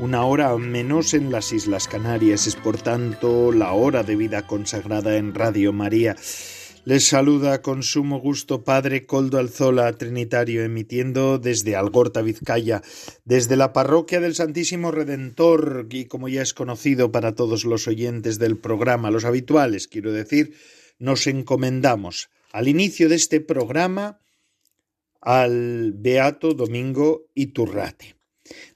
una hora menos en las Islas Canarias. Es por tanto la hora de vida consagrada en Radio María. Les saluda con sumo gusto Padre Coldo Alzola, Trinitario, emitiendo desde Algorta, Vizcaya, desde la parroquia del Santísimo Redentor, y como ya es conocido para todos los oyentes del programa, los habituales, quiero decir, nos encomendamos al inicio de este programa al Beato Domingo Iturrate,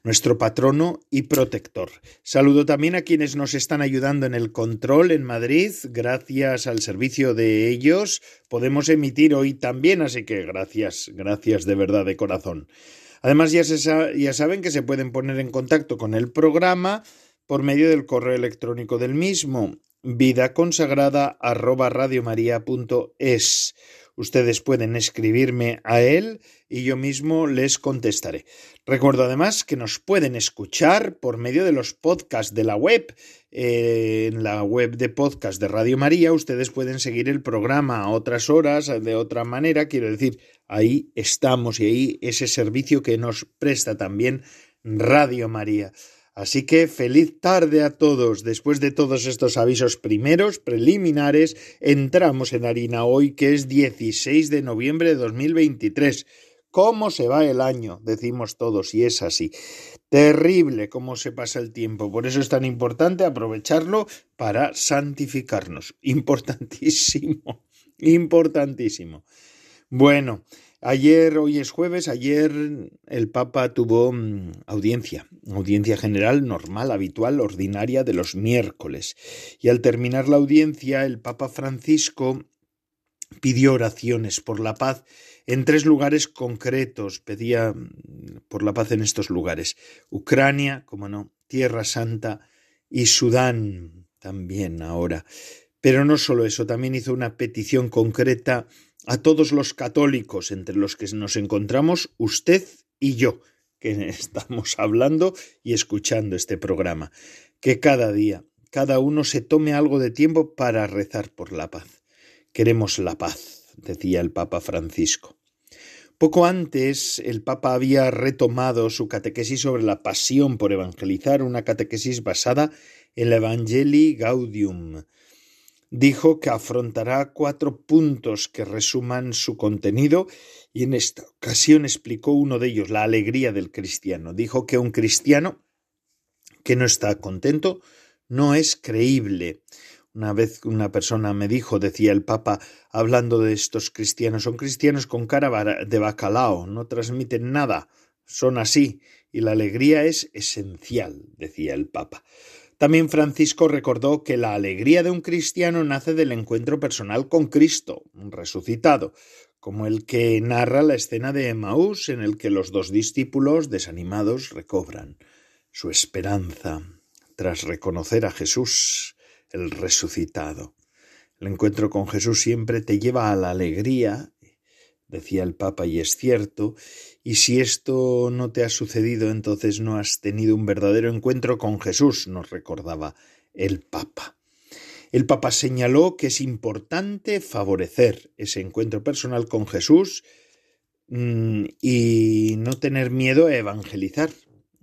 nuestro patrono y protector. Saludo también a quienes nos están ayudando en el control en Madrid. Gracias al servicio de ellos podemos emitir hoy también, así que gracias, gracias de verdad de corazón. Además ya, saben que se pueden poner en contacto con el programa por medio del correo electrónico del mismo vida consagrada arroba es. Ustedes pueden escribirme a él y yo mismo les contestaré. Recuerdo además que nos pueden escuchar por medio de los podcasts de la web. Eh, en la web de podcast de Radio María ustedes pueden seguir el programa a otras horas, de otra manera. Quiero decir, ahí estamos y ahí ese servicio que nos presta también Radio María. Así que feliz tarde a todos. Después de todos estos avisos primeros, preliminares, entramos en harina hoy que es 16 de noviembre de 2023. ¿Cómo se va el año? Decimos todos, y es así. Terrible cómo se pasa el tiempo. Por eso es tan importante aprovecharlo para santificarnos. Importantísimo. Importantísimo. Bueno, Ayer, hoy es jueves, ayer el Papa tuvo mm, audiencia, audiencia general normal, habitual, ordinaria de los miércoles. Y al terminar la audiencia, el Papa Francisco pidió oraciones por la paz en tres lugares concretos. Pedía mm, por la paz en estos lugares. Ucrania, como no, Tierra Santa y Sudán también ahora. Pero no solo eso, también hizo una petición concreta a todos los católicos entre los que nos encontramos usted y yo, que estamos hablando y escuchando este programa, que cada día, cada uno se tome algo de tiempo para rezar por la paz. Queremos la paz, decía el Papa Francisco. Poco antes, el Papa había retomado su catequesis sobre la pasión por evangelizar, una catequesis basada en la Evangelii Gaudium, dijo que afrontará cuatro puntos que resuman su contenido y en esta ocasión explicó uno de ellos, la alegría del cristiano. Dijo que un cristiano que no está contento no es creíble. Una vez una persona me dijo, decía el Papa, hablando de estos cristianos, son cristianos con cara de bacalao, no transmiten nada, son así, y la alegría es esencial, decía el Papa. También Francisco recordó que la alegría de un cristiano nace del encuentro personal con Cristo, resucitado, como el que narra la escena de Emmaús en el que los dos discípulos desanimados recobran su esperanza tras reconocer a Jesús, el resucitado. El encuentro con Jesús siempre te lleva a la alegría decía el Papa, y es cierto, y si esto no te ha sucedido, entonces no has tenido un verdadero encuentro con Jesús, nos recordaba el Papa. El Papa señaló que es importante favorecer ese encuentro personal con Jesús mm, y no tener miedo a evangelizar,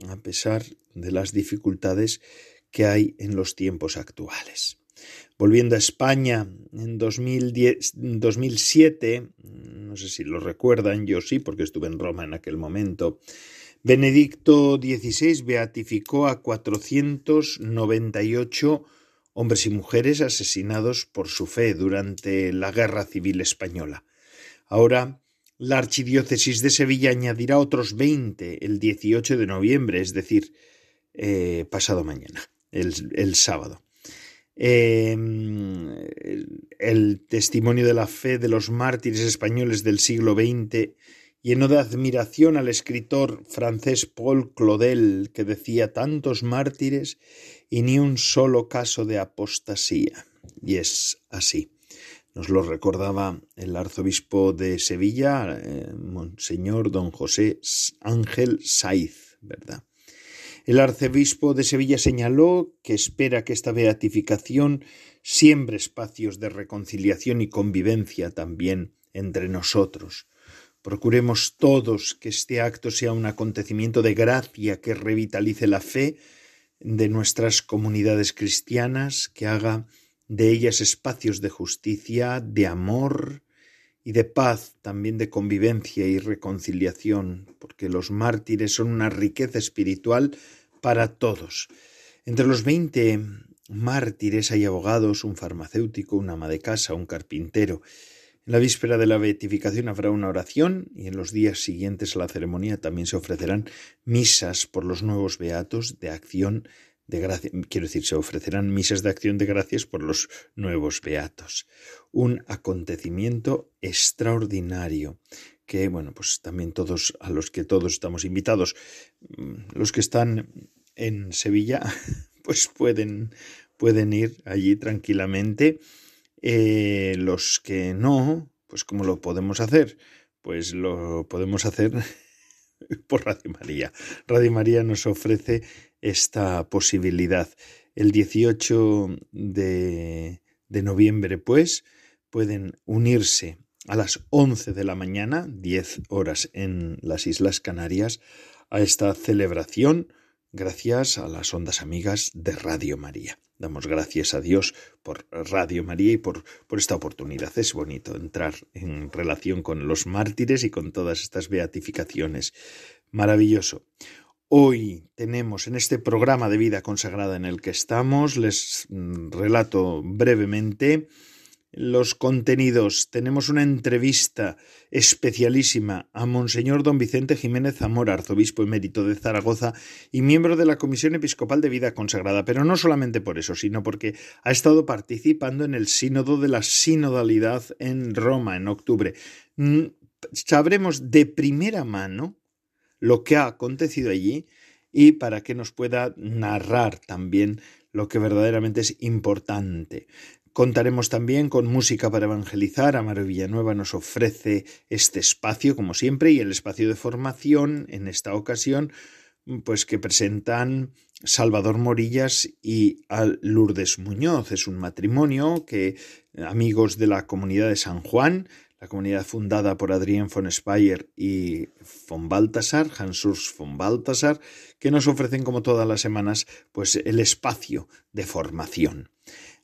a pesar de las dificultades que hay en los tiempos actuales. Volviendo a España en 2010, 2007, no sé si lo recuerdan, yo sí, porque estuve en Roma en aquel momento, Benedicto XVI beatificó a 498 hombres y mujeres asesinados por su fe durante la Guerra Civil Española. Ahora, la Archidiócesis de Sevilla añadirá otros 20 el 18 de noviembre, es decir, eh, pasado mañana, el sábado. Em, el, testimonio de la fe de los mártires españoles del siglo XX llenó de admiración al escritor francés Paul Claudel, que decía tantos mártires y ni un solo caso de apostasía. Y es así. Nos lo recordaba el arzobispo de Sevilla, eh, Monseñor don José Ángel Saiz, ¿verdad? El arzobispo de Sevilla señaló que espera que esta beatificación siembre espacios de reconciliación y convivencia también entre nosotros. Procuremos todos que este acto sea un acontecimiento de gracia que revitalice la fe de nuestras comunidades cristianas, que haga de ellas espacios de justicia, de amor y de paz, también de convivencia y reconciliación, porque los mártires son una riqueza espiritual para todos. Entre los veinte mártires hay abogados, un farmacéutico, un ama de casa, un carpintero. En la víspera de la beatificación habrá una oración y en los días siguientes a la ceremonia también se ofrecerán misas por los nuevos beatos de acción quiero decir, se ofrecerán misas de acción de gracias por los nuevos beatos. Un acontecimiento extraordinario que, bueno, pues también todos, a los que todos estamos invitados, mm, los que están en Sevilla, pues pueden, pueden ir allí tranquilamente. Eh, los que no, pues ¿cómo lo podemos hacer? Pues lo podemos hacer por Radio María. Radio María nos ofrece esta posibilidad. El 18 de, de noviembre, pues, pueden unirse a las 11 de la mañana, 10 horas en las Islas Canarias, a esta celebración gracias a las ondas amigas de Radio María. Damos gracias a Dios por Radio María y por, por, esta oportunidad. Es bonito entrar en relación con los mártires y con todas estas beatificaciones. Maravilloso. Hoy tenemos en este programa de vida consagrada en el que estamos, les mm, relato brevemente los contenidos. Tenemos una entrevista especialísima a Monseñor don Vicente Jiménez Zamora, arzobispo emérito de Zaragoza y miembro de la Comisión Episcopal de Vida Consagrada, pero no solamente por eso, sino porque ha estado participando en el sínodo de la sinodalidad en Roma en octubre. Mm, sabremos de primera mano lo que ha acontecido allí y para que nos pueda narrar también lo que verdaderamente es importante. Contaremos también con música para evangelizar. Amaro Villanueva nos ofrece este espacio, como siempre, y el espacio de formación en esta ocasión, pues que presentan Salvador Morillas y Lourdes Muñoz. Es un matrimonio que amigos de la comunidad de San Juan la comunidad fundada por Adrien von Speyer y von Baltasar, Hans von Baltasar, que nos ofrecen como todas las semanas pues el espacio de formación.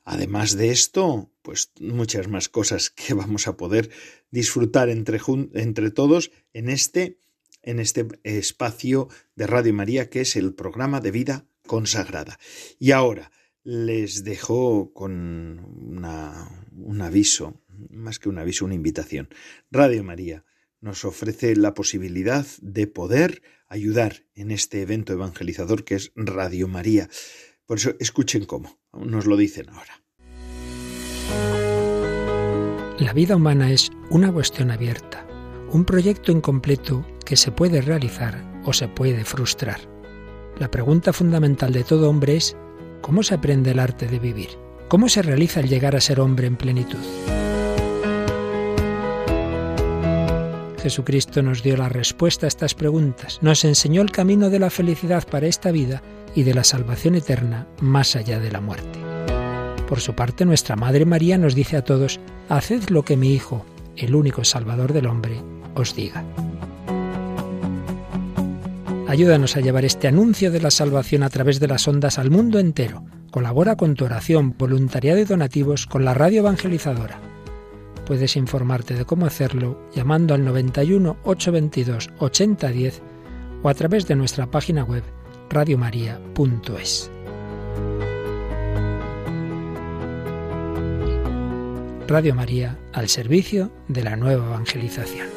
Además de esto, pues muchas más cosas que vamos a poder disfrutar entre, entre todos en este, en este espacio de Radio María que es el programa de vida consagrada. Y ahora les dejo con un aviso más que un aviso, una invitación. Radio María nos ofrece la posibilidad de poder ayudar en este evento evangelizador que es Radio María. Por eso escuchen cómo, nos lo dicen ahora. La vida humana es una cuestión abierta, un proyecto incompleto que se puede realizar o se puede frustrar. La pregunta fundamental de todo hombre es ¿cómo se aprende el arte de vivir? ¿Cómo se realiza el llegar a ser hombre en plenitud? Jesucristo nos dio la respuesta a estas preguntas, nos enseñó el camino de la felicidad para esta vida y de la salvación eterna más allá de la muerte. Por su parte, nuestra Madre María nos dice a todos, Haced lo que mi Hijo, el único Salvador del hombre, os diga. Ayúdanos a llevar este anuncio de la salvación a través de las ondas al mundo entero. Colabora con tu oración, voluntariado y donativos con la radio evangelizadora Puedes informarte de cómo hacerlo llamando al 91 822 8010 o a través de nuestra página web radiomaria.es. Radio María al servicio de la nueva evangelización.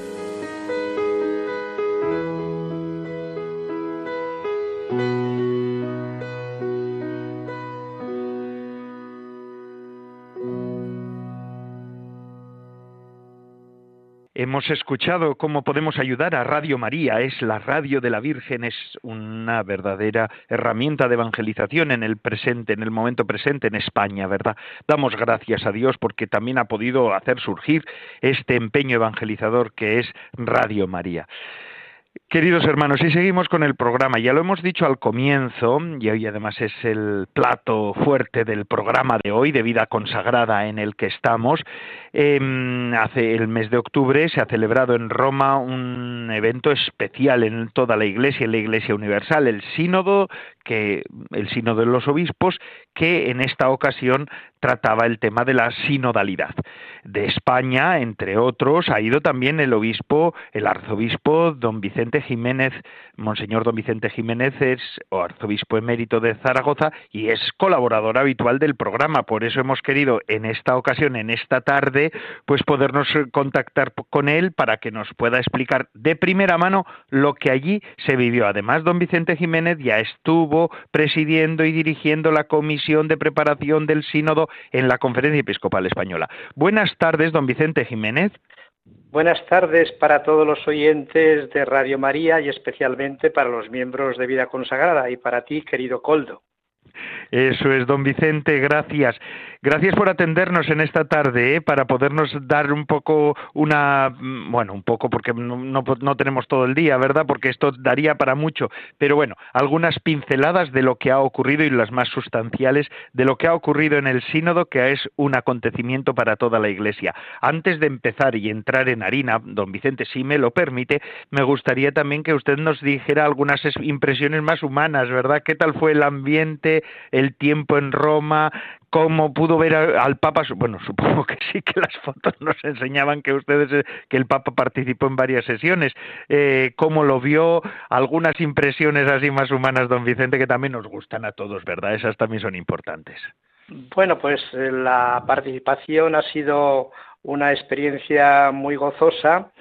Hemos escuchado cómo podemos ayudar a Radio María, es la radio de la Virgen, es una verdadera herramienta de evangelización en el presente, en el momento presente en España, ¿verdad? Damos gracias a Dios porque también ha podido hacer surgir este empeño evangelizador que es Radio María. Queridos hermanos, y seguimos con el programa. Ya lo hemos dicho al comienzo, y hoy además es el plato fuerte del programa de hoy, de vida consagrada en el que estamos. Em, hace el mes de octubre se ha celebrado en Roma un evento especial en toda la Iglesia, en la Iglesia Universal, el Sínodo, que el Sínodo de los Obispos, que en esta ocasión trataba el tema de la sinodalidad. De España, entre otros, ha ido también el obispo, el arzobispo don Vicente Jiménez, Monseñor don Vicente Jiménez es arzobispo emérito de Zaragoza y es colaborador habitual del programa. Por eso hemos querido en esta ocasión, en esta tarde, pues podernos contactar con él para que nos pueda explicar de primera mano lo que allí se vivió. Además, don Vicente Jiménez ya estuvo presidiendo y dirigiendo la comisión de preparación del sínodo en la Conferencia Episcopal Española. Buenas tardes, don Vicente Jiménez. Buenas tardes para todos los oyentes de Radio María y especialmente para los miembros de Vida Consagrada y para ti, querido Coldo. Eso es, don Vicente, gracias. Gracias por atendernos en esta tarde, ¿eh? para podernos dar un poco una, mm, bueno, un poco porque no, no, tenemos todo el día, ¿verdad? Porque esto daría para mucho, pero bueno, algunas pinceladas de lo que ha ocurrido y las más sustanciales de lo que ha ocurrido en el sínodo, que es un acontecimiento para toda la Iglesia. Antes de empezar y entrar en harina, don Vicente, si me lo permite, me gustaría también que usted nos dijera algunas impresiones más humanas, ¿verdad? ¿Qué tal fue el ambiente, el tiempo en Roma? cómo pudo ver al Papa, bueno, supongo que sí que las fotos nos enseñaban que ustedes, eh, que el Papa participó en varias sesiones, eh, cómo lo vio, algunas impresiones así más humanas, don Vicente, que también nos gustan a todos, ¿verdad? Esas también son importantes. Bueno, pues eh, la participación ha sido una experiencia muy gozosa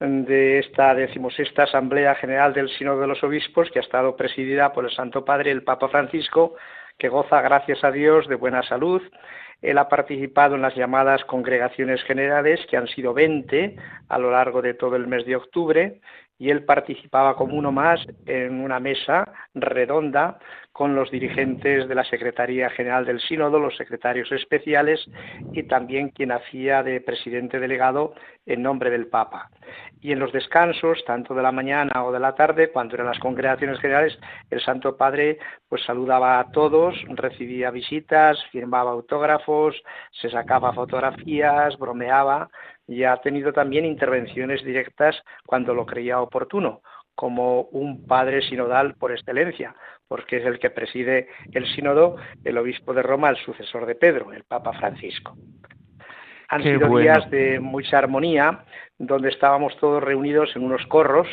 de esta decimosexta Asamblea General del Sínodo de los Obispos, que ha estado presidida por el Santo Padre, el Papa Francisco, que goza, gracias a Dios, de buena salud. Él ha participado en las llamadas congregaciones generales, que han sido 20 a lo largo de todo el mes de octubre, y él participaba como uno más en una mesa redonda con los dirigentes de la Secretaría General del Sínodo, los secretarios especiales y también quien hacía de presidente delegado en nombre del Papa. Y en los descansos, tanto de la mañana o de la tarde, cuando eran las congregaciones generales, el Santo Padre pues saludaba a todos, recibía visitas, firmaba autógrafos, se sacaba fotografías, bromeaba y ha tenido también intervenciones directas cuando lo creía oportuno, como un padre sinodal por excelencia, porque es el que preside el sínodo, el obispo de Roma, el sucesor de Pedro, el Papa Francisco. Han sido días de mucha armonía, donde estábamos todos reunidos en unos corros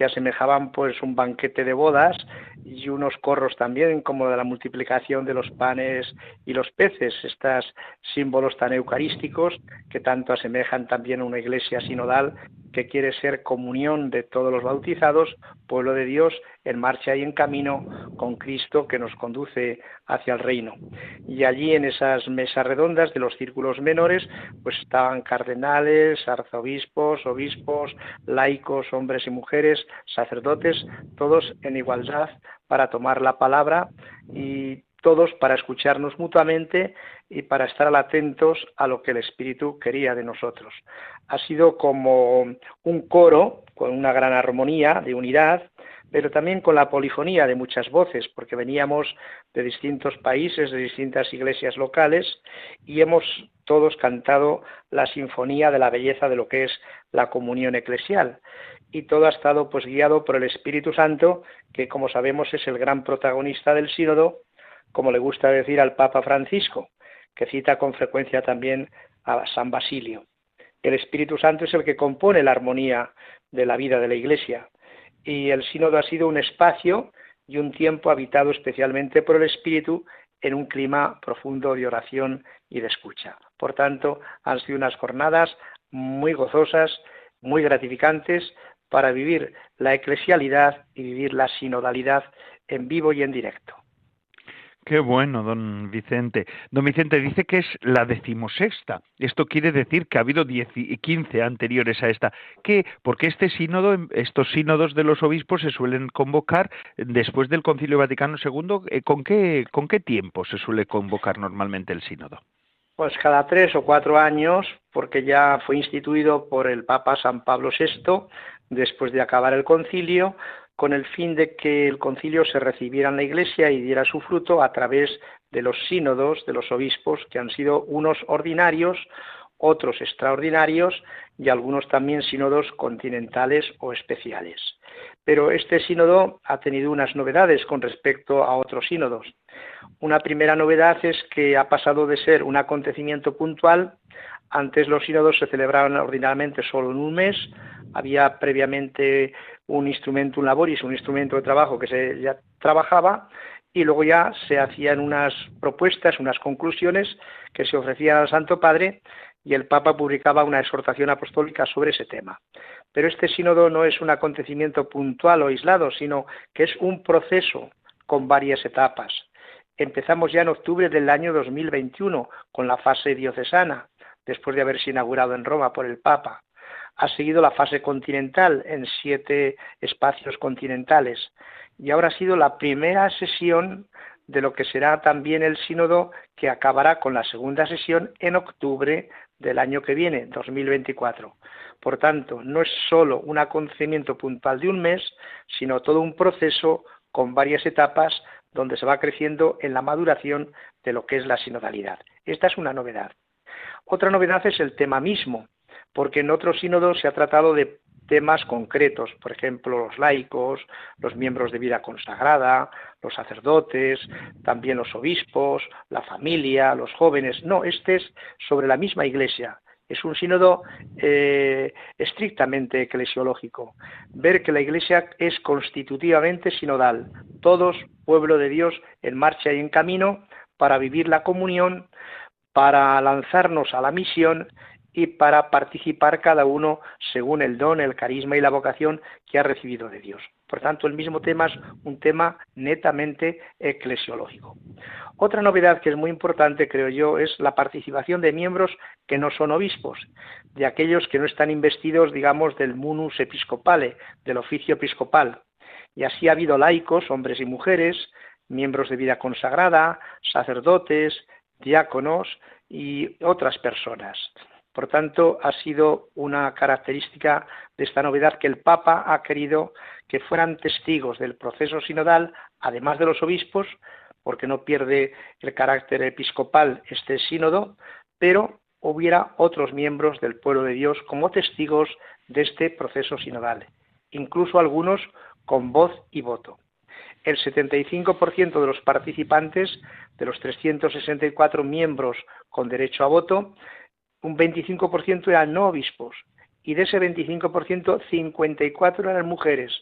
que asemejaban pues un banquete de bodas y unos corros también como de la multiplicación de los panes y los peces, estos símbolos tan eucarísticos que tanto asemejan también a una iglesia sinodal que quiere ser comunión de todos los bautizados, pueblo de Dios en marcha y en camino con Cristo que nos conduce hacia el reino. Y allí en esas mesas redondas de los círculos menores, pues estaban cardenales, arzobispos, obispos, laicos, hombres y mujeres, sacerdotes, todos en igualdad para tomar la palabra y todos para escucharnos mutuamente y para estar atentos a lo que el Espíritu quería de nosotros. Ha sido como un coro con una gran armonía de unidad, pero también con la polifonía de muchas voces, porque veníamos de distintos países, de distintas iglesias locales, y hemos todos cantado la sinfonía de la belleza de lo que es la comunión eclesial. Y todo ha estado pues guiado por el Espíritu Santo, que como sabemos es el gran protagonista del sínodo, como le gusta decir al Papa Francisco, que cita con frecuencia también a San Basilio. El Espíritu Santo es el que compone la armonía de la vida de la Iglesia y el sínodo ha sido un espacio y un tiempo habitado especialmente por el Espíritu en un clima profundo de oración y de escucha. Por tanto, han sido unas jornadas muy gozosas, muy gratificantes para vivir la eclesialidad y vivir la sinodalidad en vivo y en directo. Qué bueno, don Vicente. Don Vicente dice que es la decimosexta. Esto quiere decir que ha habido diez y quince anteriores a esta. ¿Qué? Porque este sínodo, estos sínodos de los obispos se suelen convocar después del Concilio Vaticano II. Eh, ¿Con qué, con qué tiempo se suele convocar normalmente el sínodo? Pues cada tres o cuatro años, porque ya fue instituido por el Papa San Pablo VI después de acabar el concilio con el fin de que el concilio se recibiera en la Iglesia y diera su fruto a través de los sínodos de los obispos, que han sido unos ordinarios, otros extraordinarios y algunos también sínodos continentales o especiales. Pero este sínodo ha tenido unas novedades con respecto a otros sínodos. Una primera novedad es que ha pasado de ser un acontecimiento puntual, antes los sínodos se celebraban ordinariamente solo en un mes, había previamente un instrumento, un laboris, un instrumento de trabajo que se ya trabajaba y luego ya se hacían unas propuestas, unas conclusiones que se ofrecían al Santo Padre y el Papa publicaba una exhortación apostólica sobre ese tema. Pero este sínodo no es un acontecimiento puntual o aislado, sino que es un proceso con varias etapas. Empezamos ya en octubre del año 2021 con la fase diocesana, después de haberse inaugurado en Roma por el Papa ha seguido la fase continental en siete espacios continentales y ahora ha sido la primera sesión de lo que será también el sínodo que acabará con la segunda sesión en octubre del año que viene, 2024. Por tanto, no es solo un acontecimiento puntual de un mes, sino todo un proceso con varias etapas donde se va creciendo en la maduración de lo que es la sinodalidad. Esta es una novedad. Otra novedad es el tema mismo porque en otros sínodos se ha tratado de temas concretos, por ejemplo, los laicos, los miembros de vida consagrada, los sacerdotes, también los obispos, la familia, los jóvenes. No, este es sobre la misma iglesia. Es un sínodo eh, estrictamente eclesiológico. Ver que la iglesia es constitutivamente sinodal. Todos, pueblo de Dios, en marcha y en camino para vivir la comunión, para lanzarnos a la misión y para participar cada uno según el don, el carisma y la vocación que ha recibido de Dios. Por tanto, el mismo tema es un tema netamente eclesiológico. Otra novedad que es muy importante, creo yo, es la participación de miembros que no son obispos, de aquellos que no están investidos, digamos, del munus episcopale, del oficio episcopal. Y así ha habido laicos, hombres y mujeres, miembros de vida consagrada, sacerdotes, diáconos y otras personas. Por tanto, ha sido una característica de esta novedad que el Papa ha querido que fueran testigos del proceso sinodal, además de los obispos, porque no pierde el carácter episcopal este sínodo, pero hubiera otros miembros del pueblo de Dios como testigos de este proceso sinodal, incluso algunos con voz y voto. El 75% de los participantes, de los 364 miembros con derecho a voto, un 25% eran no obispos y de ese 25%, 54 eran mujeres,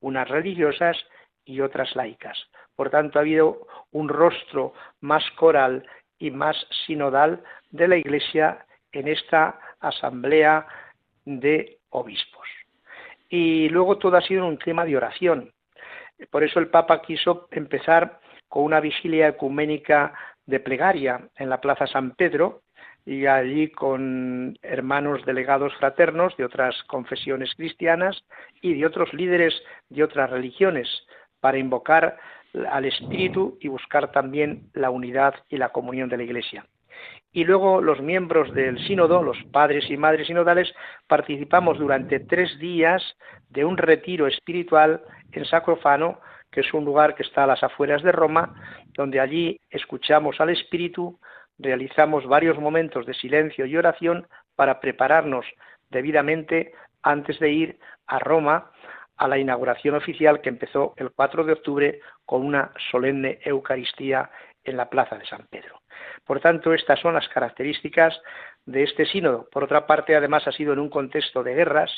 unas religiosas y otras laicas. Por tanto, ha habido un rostro más coral y más sinodal de la Iglesia en esta asamblea de obispos. Y luego todo ha sido un clima de oración. Por eso el Papa quiso empezar con una vigilia ecuménica de plegaria en la Plaza San Pedro, y allí con hermanos delegados fraternos de otras confesiones cristianas y de otros líderes de otras religiones para invocar al Espíritu y buscar también la unidad y la comunión de la Iglesia. Y luego los miembros del sínodo, los padres y madres sinodales, participamos durante tres días de un retiro espiritual en Sacrofano, que es un lugar que está a las afueras de Roma, donde allí escuchamos al Espíritu, realizamos varios momentos de silencio y oración para prepararnos debidamente antes de ir a Roma a la inauguración oficial que empezó el 4 de octubre con una solemne Eucaristía en la Plaza de San Pedro. Por tanto, estas son las características de este sínodo. Por otra parte, además ha sido en un contexto de guerras,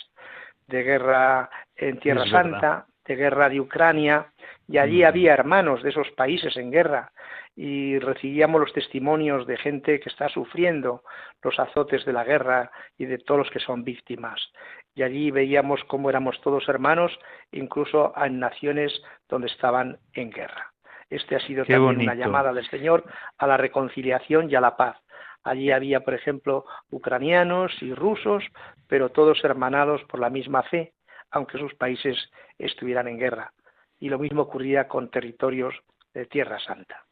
de guerra en Tierra Santa, de guerra de Ucrania, y allí había hermanos de esos países en guerra y recibíamos los testimonios de gente que está sufriendo los azotes de la guerra y de todos los que son víctimas. Y allí veíamos cómo éramos todos hermanos, incluso en naciones donde estaban en guerra. Este ha sido también una llamada del Señor a la reconciliación y a la paz. Allí había, por ejemplo, ucranianos y rusos, pero todos hermanados por la misma fe, aunque sus países estuvieran en guerra. Y lo mismo ocurría con territorios de Tierra Santa.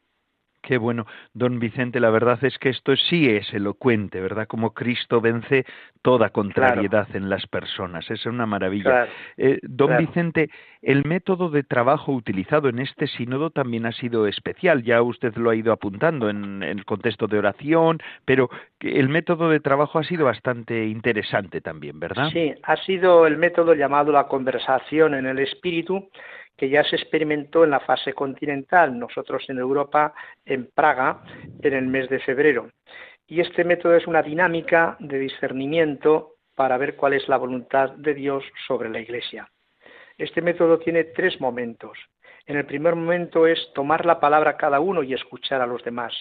Qué bueno, don Vicente, la verdad es que esto sí es elocuente, ¿verdad? Como Cristo vence toda contrariedad en las personas, es una maravilla. Eh, don Vicente, el método de trabajo utilizado en este sínodo también ha sido especial, ya usted lo ha ido apuntando en, en el contexto de oración, pero el método de trabajo ha sido bastante interesante también, ¿verdad? Sí, ha sido el método llamado la conversación en el espíritu, que ya se experimentó en la fase continental, nosotros en Europa, en Praga, en el mes de febrero. Y este método es una dinámica de discernimiento para ver cuál es la voluntad de Dios sobre la Iglesia. Este método tiene tres momentos. En el primer momento es tomar la palabra cada uno y escuchar a los demás.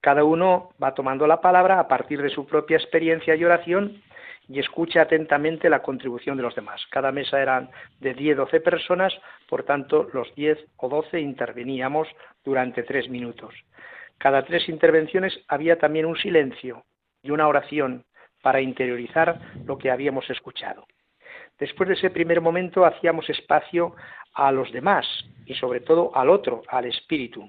Cada uno va tomando la palabra a partir de su propia experiencia y oración y escucha atentamente la contribución de los demás. Cada mesa eran de 10 12 personas, por tanto, los 10 o 12 interveníamos durante tres minutos. Cada tres intervenciones había también un silencio y una oración para interiorizar lo que habíamos escuchado. Después de ese primer momento hacíamos espacio a los demás y sobre todo al otro, al espíritu,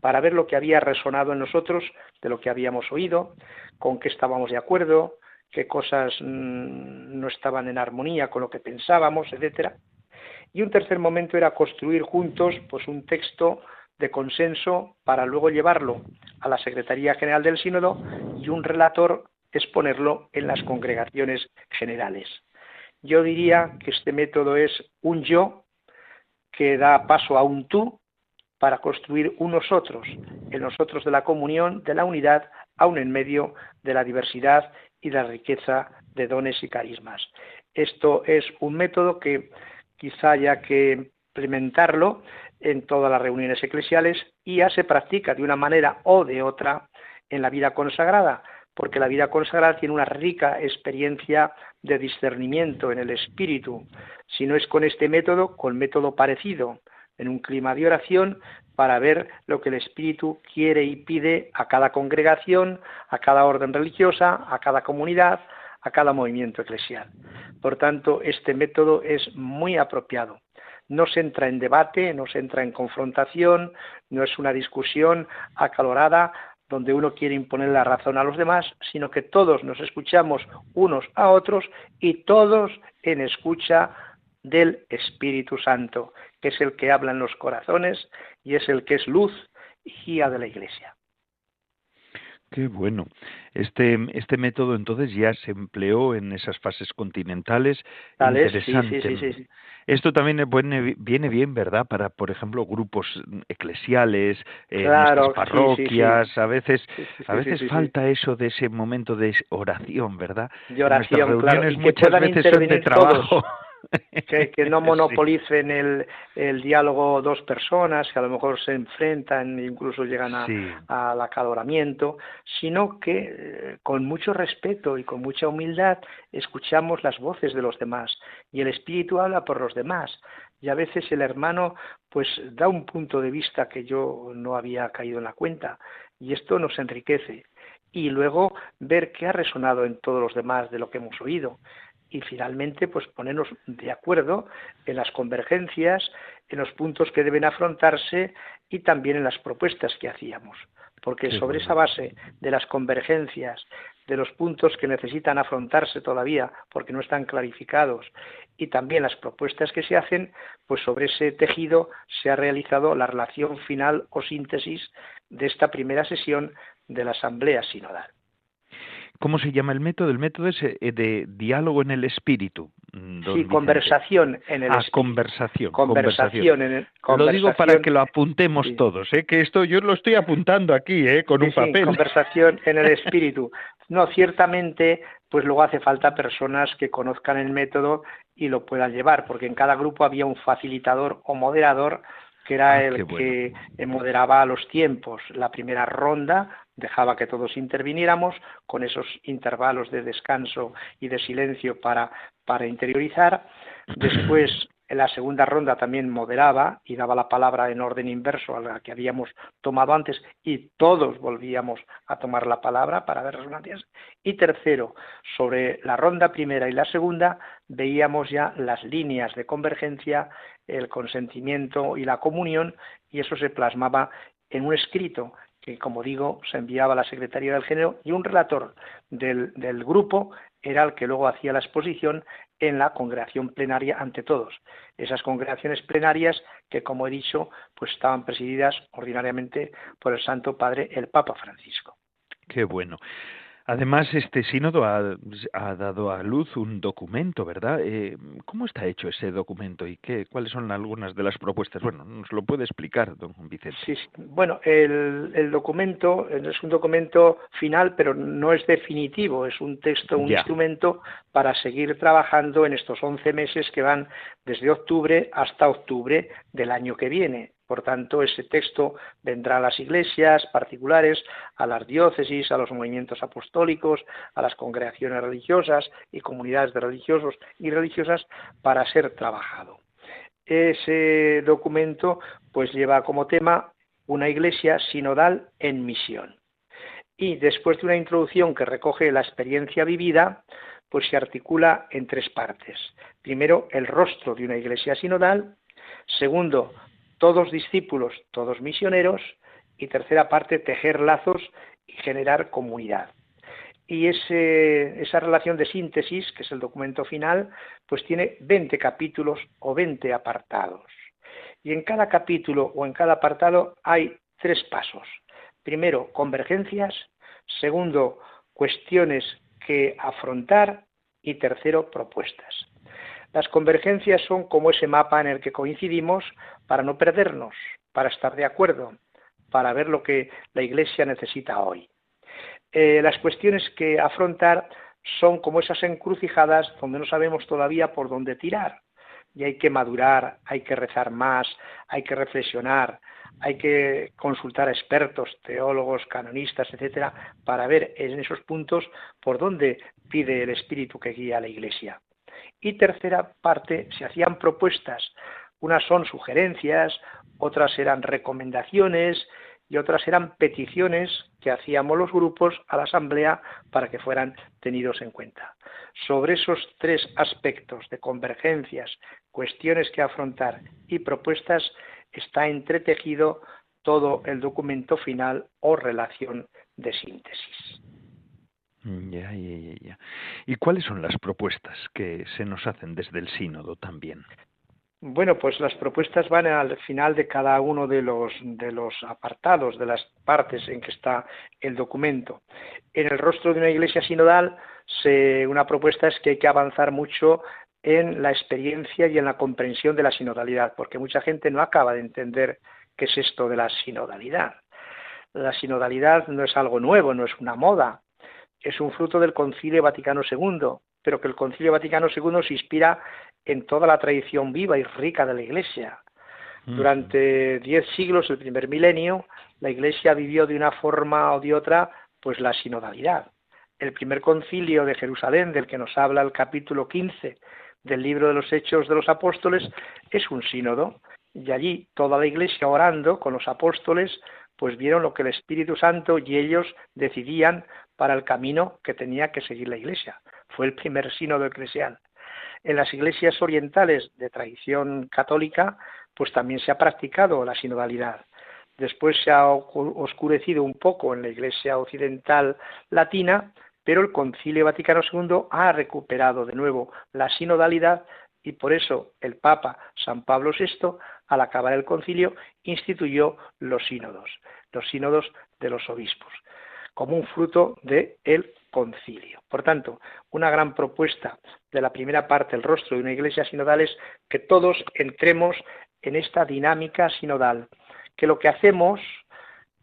para ver lo que había resonado en nosotros de lo que habíamos oído, con qué estábamos de acuerdo, qué cosas mm, no estaban en armonía con lo que pensábamos, etcétera. Y un tercer momento era construir juntos pues un texto de consenso para luego llevarlo a la Secretaría General del Sínodo y un relator exponerlo en las congregaciones generales. Yo diría que este método es un yo que da paso a un tú para construir un nosotros, el nosotros de la comunión, de la unidad, aún en medio de la diversidad y la riqueza de dones y carismas. Esto es un método que quizá haya que implementarlo en todas las reuniones eclesiales y ya se practica de una manera o de otra en la vida consagrada, porque la vida consagrada tiene una rica experiencia de discernimiento en el espíritu. Si no es con este método, con método parecido, en un clima de oración, para ver lo que el Espíritu quiere y pide a cada congregación, a cada orden religiosa, a cada comunidad, a cada movimiento eclesial. Por tanto, este método es muy apropiado. No se entra en debate, no se entra en confrontación, no es una discusión acalorada donde uno quiere imponer la razón a los demás, sino que todos nos escuchamos unos a otros y todos en escucha del Espíritu Santo, que es el que habla en los corazones y es el que es luz y guía de la Iglesia. Qué bueno. Este, este método entonces ya se empleó en esas fases continentales. Interesante. Sí, sí, sí, Esto también viene, bien, ¿verdad? Para, por ejemplo, grupos eclesiales, eh, parroquias. A veces, a veces falta eso de ese momento de oración, ¿verdad? De oración, claro. Y muchas veces son de trabajo. que, no monopolicen el, el, diálogo dos personas que a lo mejor se enfrentan e incluso llegan a, al acaloramiento, sino que eh, con mucho respeto y con mucha humildad escuchamos las voces de los demás. Y el Espíritu habla por los demás. Y a veces el hermano pues da un punto de vista que yo no había caído en la cuenta. Y esto nos enriquece. Y luego ver qué ha resonado en todos los demás de lo que hemos oído y finalmente pues ponernos de acuerdo en las convergencias, en los puntos que deben afrontarse y también en las propuestas que hacíamos. Porque sobre esa base de las convergencias, de los puntos que necesitan afrontarse todavía porque no están clarificados y también las propuestas que se hacen, pues sobre ese tejido se ha realizado la relación final o síntesis de esta primera sesión de la Asamblea Sinodal. ¿Cómo se llama el método? El método es eh, de diálogo en el espíritu. Mm, sí, conversación en el ah, conversación. Conversación, en el Lo digo para que lo apuntemos todos, ¿eh? que esto yo lo estoy apuntando aquí, ¿eh? con un papel. conversación en el espíritu. No, ciertamente, pues luego hace falta personas que conozcan el método y lo puedan llevar, porque en cada grupo había un facilitador o moderador que era ah, el que moderaba los tiempos. La primera ronda dejaba que todos interviniéramos con esos intervalos de descanso y de silencio para, interiorizar. Después En la segunda ronda también moderaba y daba la palabra en orden inverso a la que habíamos tomado antes y todos volvíamos a tomar la palabra para ver resonancias. Y tercero, sobre la ronda primera y la segunda veíamos ya las líneas de convergencia, el consentimiento y la comunión y eso se plasmaba en un escrito que, como digo, se enviaba a la Secretaría del Género y un relator del, del grupo era el que luego hacía la exposición en la congregación plenaria ante todos. Esas congregaciones plenarias que, como he dicho, pues estaban presididas ordinariamente por el Santo Padre, el Papa Francisco. Qué bueno. Además, este sínodo ha, dado a luz un documento, ¿verdad? Eh, ¿Cómo está hecho ese documento y qué, cuáles son algunas de las propuestas? Bueno, nos lo puede explicar, don Vicente. Sí, bueno, el, documento es un documento final, pero no es definitivo, es un texto, un instrumento para seguir trabajando en estos 11 meses que van desde octubre hasta octubre del año que viene. Por tanto, ese texto vendrá a las iglesias particulares, a las diócesis, a los movimientos apostólicos, a las congregaciones religiosas y comunidades de religiosos y religiosas para ser trabajado. Ese documento pues lleva como tema una iglesia sinodal en misión. Y después de una introducción que recoge la experiencia vivida, pues se articula en tres partes. Primero, el rostro de una iglesia sinodal. Segundo, todos discípulos, todos misioneros, y tercera parte, tejer lazos y generar comunidad. Y esa relación de síntesis, que es el documento final, pues tiene 20 capítulos o 20 apartados. Y en cada capítulo o en cada apartado hay tres pasos. Primero, convergencias. Segundo, cuestiones que afrontar. Y tercero, propuestas. Las convergencias son como ese mapa en el que coincidimos para no perdernos, para estar de acuerdo, para ver lo que la Iglesia necesita hoy. Eh, las cuestiones que afrontar son como esas encrucijadas donde no sabemos todavía por dónde tirar. Y hay que madurar, hay que rezar más, hay que reflexionar, hay que consultar a expertos, teólogos, canonistas, etcétera, para ver en esos puntos por dónde pide el Espíritu que guía a la Iglesia. Y tercera parte, se hacían propuestas. Unas son sugerencias, otras eran recomendaciones y otras eran peticiones que hacíamos los grupos a la Asamblea para que fueran tenidos en cuenta. Sobre esos tres aspectos de convergencias, cuestiones que afrontar y propuestas está entretejido todo el documento final o relación de síntesis. Mm, ya, ya, ya, ¿Y cuáles son las propuestas que se nos hacen desde el sínodo también? Bueno, pues las propuestas van al final de cada uno de los, de los apartados, de las partes en que está el documento. En el rostro de una iglesia sinodal, se, una propuesta es que hay que avanzar mucho en la experiencia y en la comprensión de la sinodalidad, porque mucha gente no acaba de entender qué es esto de la sinodalidad. La sinodalidad no es algo nuevo, no es una moda, es un fruto del Concilio Vaticano II, pero que el Concilio Vaticano II se inspira en toda la tradición viva y rica de la Iglesia. Durante diez siglos, el primer milenio, la Iglesia vivió de una forma o de otra, pues la sinodalidad. El primer concilio de Jerusalén, del que nos habla el capítulo 15 del libro de los Hechos de los Apóstoles, es un sínodo. Y allí toda la Iglesia orando con los apóstoles, pues vieron lo que el Espíritu Santo y ellos decidían para el camino que tenía que seguir la Iglesia. Fue el primer sínodo eclesial. En las iglesias orientales de tradición católica, pues también se ha practicado la sinodalidad. Después se ha oscurecido un poco en la iglesia occidental latina, pero el Concilio Vaticano II ha recuperado de nuevo la sinodalidad y por eso el Papa San Pablo VI, al acabar el concilio, instituyó los sínodos, los sínodos de los obispos como un fruto del el concilio. Por tanto, una gran propuesta de la primera parte, el rostro de una iglesia sinodal, es que todos entremos en esta dinámica sinodal, que lo que hacemos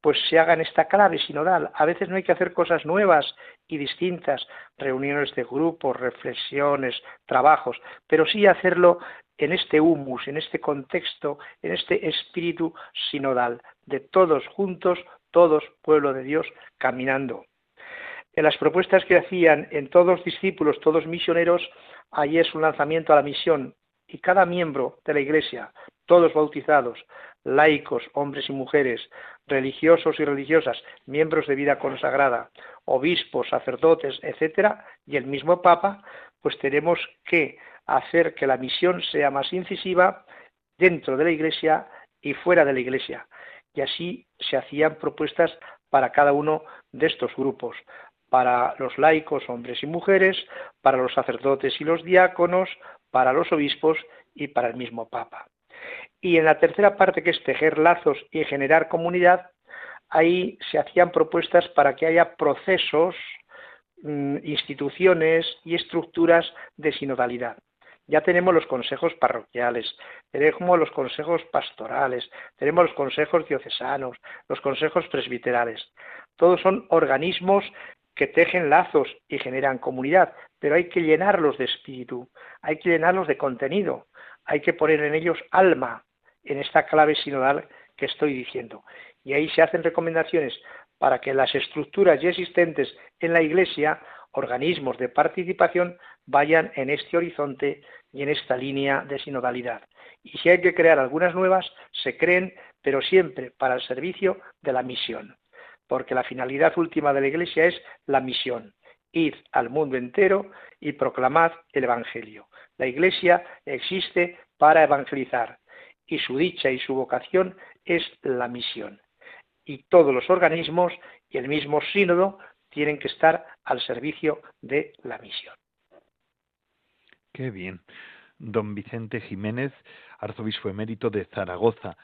pues se haga en esta clave sinodal. A veces no hay que hacer cosas nuevas y distintas, reuniones de grupos, reflexiones, trabajos, pero sí hacerlo en este humus, en este contexto, en este espíritu sinodal, de todos juntos todos, pueblo de Dios, caminando. En las propuestas que hacían en todos discípulos, todos misioneros, ahí es un lanzamiento a la misión y cada miembro de la Iglesia, todos bautizados, laicos, hombres y mujeres, religiosos y religiosas, miembros de vida consagrada, obispos, sacerdotes, etcétera, y el mismo Papa, pues tenemos que hacer que la misión sea más incisiva dentro de la Iglesia y fuera de la Iglesia. Y así se hacían propuestas para cada uno de estos grupos, para los laicos, hombres y mujeres, para los sacerdotes y los diáconos, para los obispos y para el mismo Papa. Y en la tercera parte, que es tejer lazos y generar comunidad, ahí se hacían propuestas para que haya procesos, mm, instituciones y estructuras de sinodalidad. Ya tenemos los consejos parroquiales, tenemos los consejos pastorales, tenemos los consejos diocesanos, los consejos presbiterales. Todos son organismos que tejen lazos y generan comunidad, pero hay que llenarlos de espíritu, hay que llenarlos de contenido, hay que poner en ellos alma en esta clave sinodal que estoy diciendo. Y ahí se hacen recomendaciones para que las estructuras ya existentes en la Iglesia, organismos de participación, vayan en este horizonte y en esta línea de sinodalidad. Y si hay que crear algunas nuevas, se creen, pero siempre para el servicio de la misión. Porque la finalidad última de la Iglesia es la misión. Id al mundo entero y proclamad el Evangelio. La Iglesia existe para evangelizar y su dicha y su vocación es la misión. Y todos los organismos y el mismo sínodo tienen que estar al servicio de la misión. Qué bien. Don Vicente Jiménez, arzobispo emérito de Zaragoza.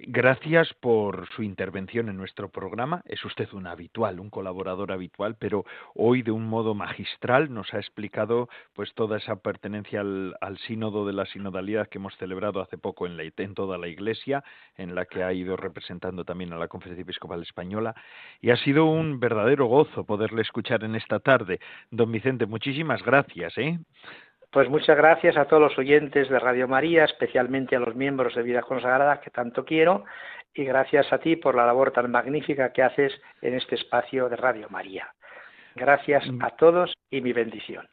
Gracias por su intervención en nuestro programa. Es usted un habitual, un colaborador habitual, pero hoy de un modo magistral nos ha explicado pues toda esa pertenencia al, sínodo de la sinodalidad que hemos celebrado hace poco en, la, en toda la Iglesia, en la que ha ido representando también a la Conferencia Episcopal Española. Y ha sido un verdadero gozo poderle escuchar en esta tarde. Don Vicente, muchísimas gracias. ¿eh? Pues muchas gracias a todos los oyentes de Radio María, especialmente a los miembros de Vida Consagrada que tanto quiero, y gracias a ti por la labor tan magnífica que haces en este espacio de Radio María. Gracias mm. a todos y mi bendición.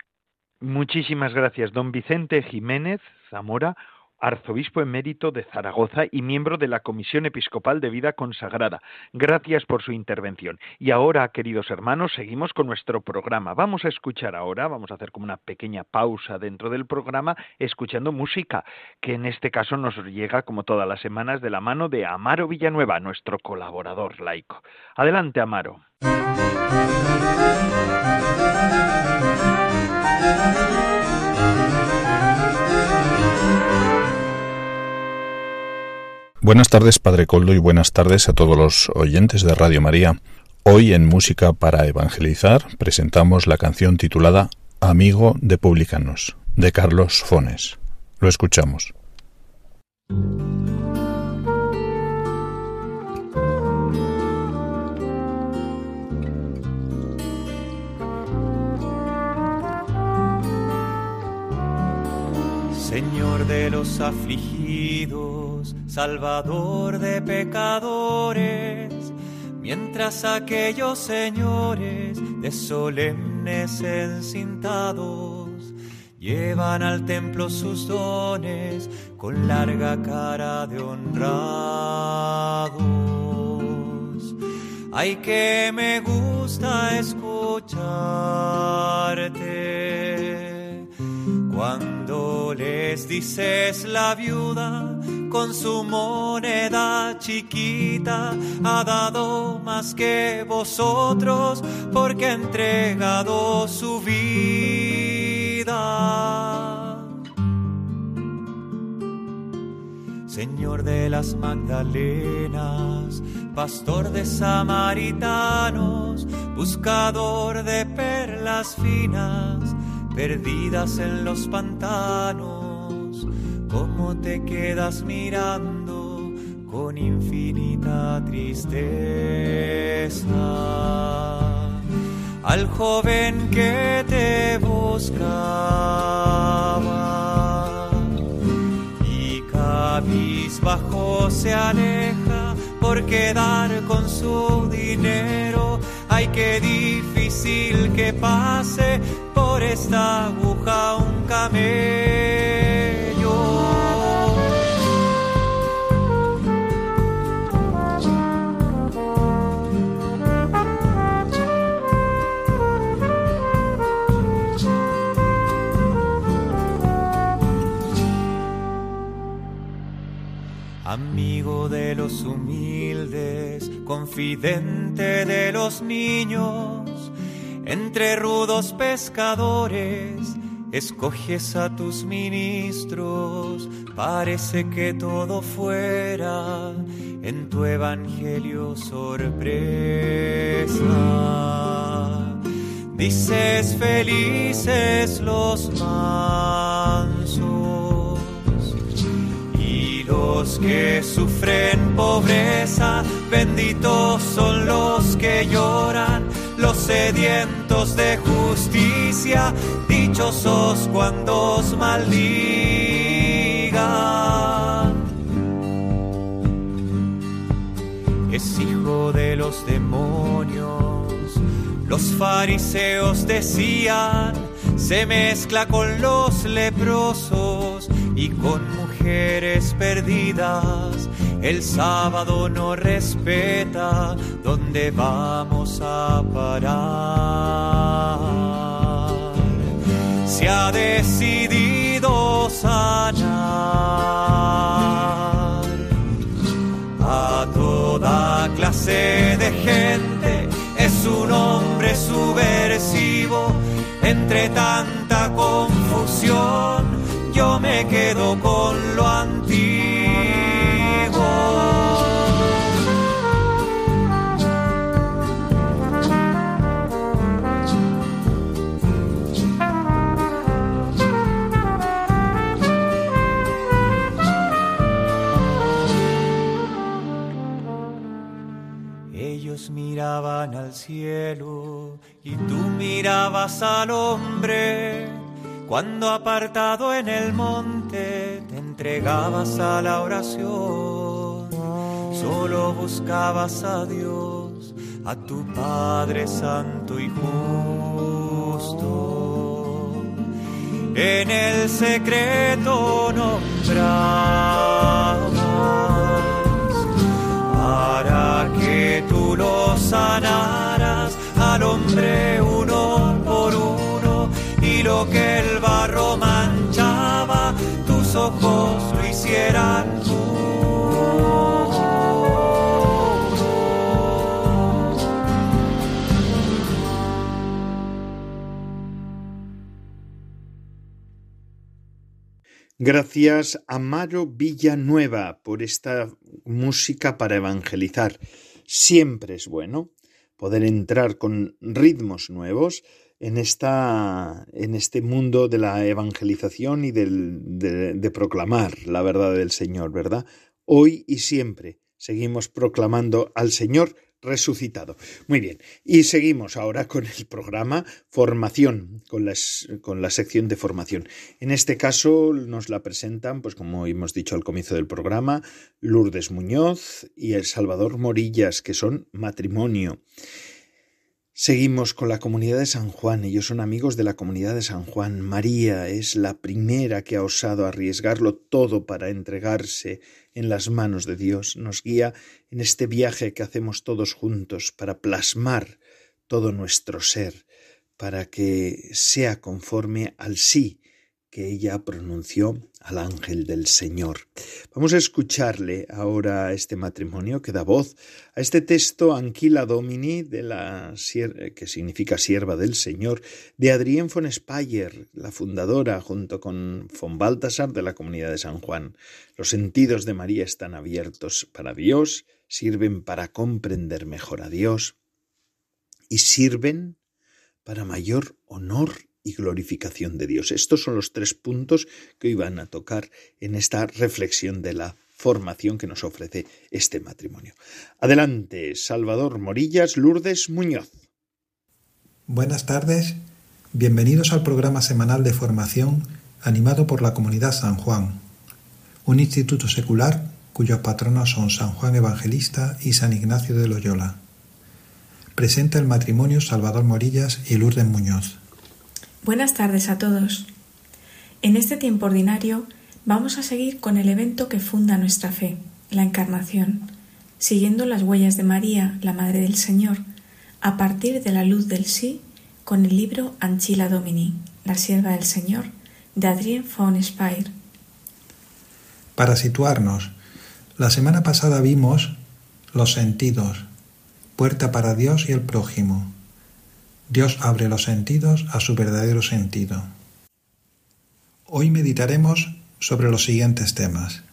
Muchísimas gracias, don Vicente Jiménez Zamora, arzobispo emérito de Zaragoza y miembro de la Comisión Episcopal de Vida Consagrada. Gracias por su intervención. Y ahora, queridos hermanos, seguimos con nuestro programa. Vamos a escuchar ahora, vamos a hacer como una pequeña pausa dentro del programa, escuchando música, que en este caso nos llega, como todas las semanas, de la mano de Amaro Villanueva, nuestro colaborador laico. Adelante, Amaro. Buenas tardes, Padre Coldo, y buenas tardes a todos los oyentes de Radio María. Hoy en Música para Evangelizar presentamos la canción titulada Amigo de Publicanos, de Carlos Fones. Lo escuchamos. Señor de los afligidos, Salvador de pecadores, mientras aquellos señores de solemnes encintados llevan al templo sus dones con larga cara de honrados. Ay que me gusta escucharte cuando les dices la viuda con su moneda chiquita ha dado más que vosotros porque ha entregado su vida. Señor de las Magdalenas, pastor de samaritanos, buscador de perlas finas, perdidas en los pantanos cómo te quedas mirando con infinita tristeza al joven que te buscaba y cabizbajo se aleja por quedar con su dinero. Ay, qué difícil que pase esta aguja un camello. Amigo de los humildes, confidente de los niños entre rudos pescadores, escoges a tus ministros, parece que todo fuera en tu evangelio sorpresa. Dices felices los mansos y los que sufren pobreza, benditos son los que lloran, sedientos de justicia, dichosos cuando os maldigan. Es hijo de los demonios los fariseos decían, se mezcla con los leprosos y con mujeres perdidas. El sábado no respeta dónde vamos a parar. Se ha decidido sanar a toda clase de gente es un hombre subversivo. Entre tanta confusión, yo me quedo con y tú mirabas al hombre. Cuando apartado en el monte te entregabas a la oración, solo buscabas a Dios, a tu Padre Santo y justo. En el secreto nombrabas para que tú lo sanaras hombre uno por uno y lo que el barro manchaba, tus ojos lo hicieran Gracias a Maro Villanueva por esta música para evangelizar. Siempre es bueno poder entrar con ritmos nuevos en, esta, en este mundo de la evangelización y de, de proclamar la verdad del Señor, ¿verdad? Hoy y siempre seguimos proclamando al Señor resucitado. Muy bien, y seguimos ahora con el programa Formación, con, con la sección de formación. En este caso nos la presentan, pues como hemos dicho al comienzo del programa, Lourdes Muñoz y El Salvador Morillas, que son matrimonio. Seguimos con la comunidad de San Juan. Ellos son amigos de la comunidad de San Juan. María es la primera que ha osado arriesgarlo todo para entregarse en las manos de Dios. Nos guía en este viaje que hacemos todos juntos para plasmar todo nuestro ser, para que sea conforme al sí que ella pronunció al ángel del Señor. Vamos a escucharle ahora a este matrimonio que da voz a este texto Anquila Domini, de la, que significa sierva del Señor, de Adrienne von Speyer, la fundadora, junto con von Baltasar de la comunidad de San Juan. Los sentidos de María están abiertos para Dios, sirven para comprender mejor a Dios y sirven para mayor honor y glorificación de Dios. Estos son los tres puntos que hoy van a tocar en esta reflexión de la formación que nos ofrece este matrimonio. Adelante, Salvador Morillas, Lourdes Muñoz. Buenas tardes, bienvenidos al programa semanal de formación animado por la Comunidad San Juan, un instituto secular cuyos patronos son San Juan Evangelista y San Ignacio de Loyola. Presenta el matrimonio Salvador Morillas y Lourdes Muñoz. Buenas tardes a todos. En este tiempo ordinario vamos a seguir con el evento que funda nuestra fe, la Encarnación, siguiendo las huellas de María, la Madre del Señor, a partir de la luz del sí, con el libro Anchila Domini, la sierva del Señor, de Adrien von Speyer. Para situarnos, La semana pasada vimos los sentidos, puerta para Dios y el prójimo. Dios abre los sentidos a su verdadero sentido. Hoy meditaremos sobre los siguientes temas.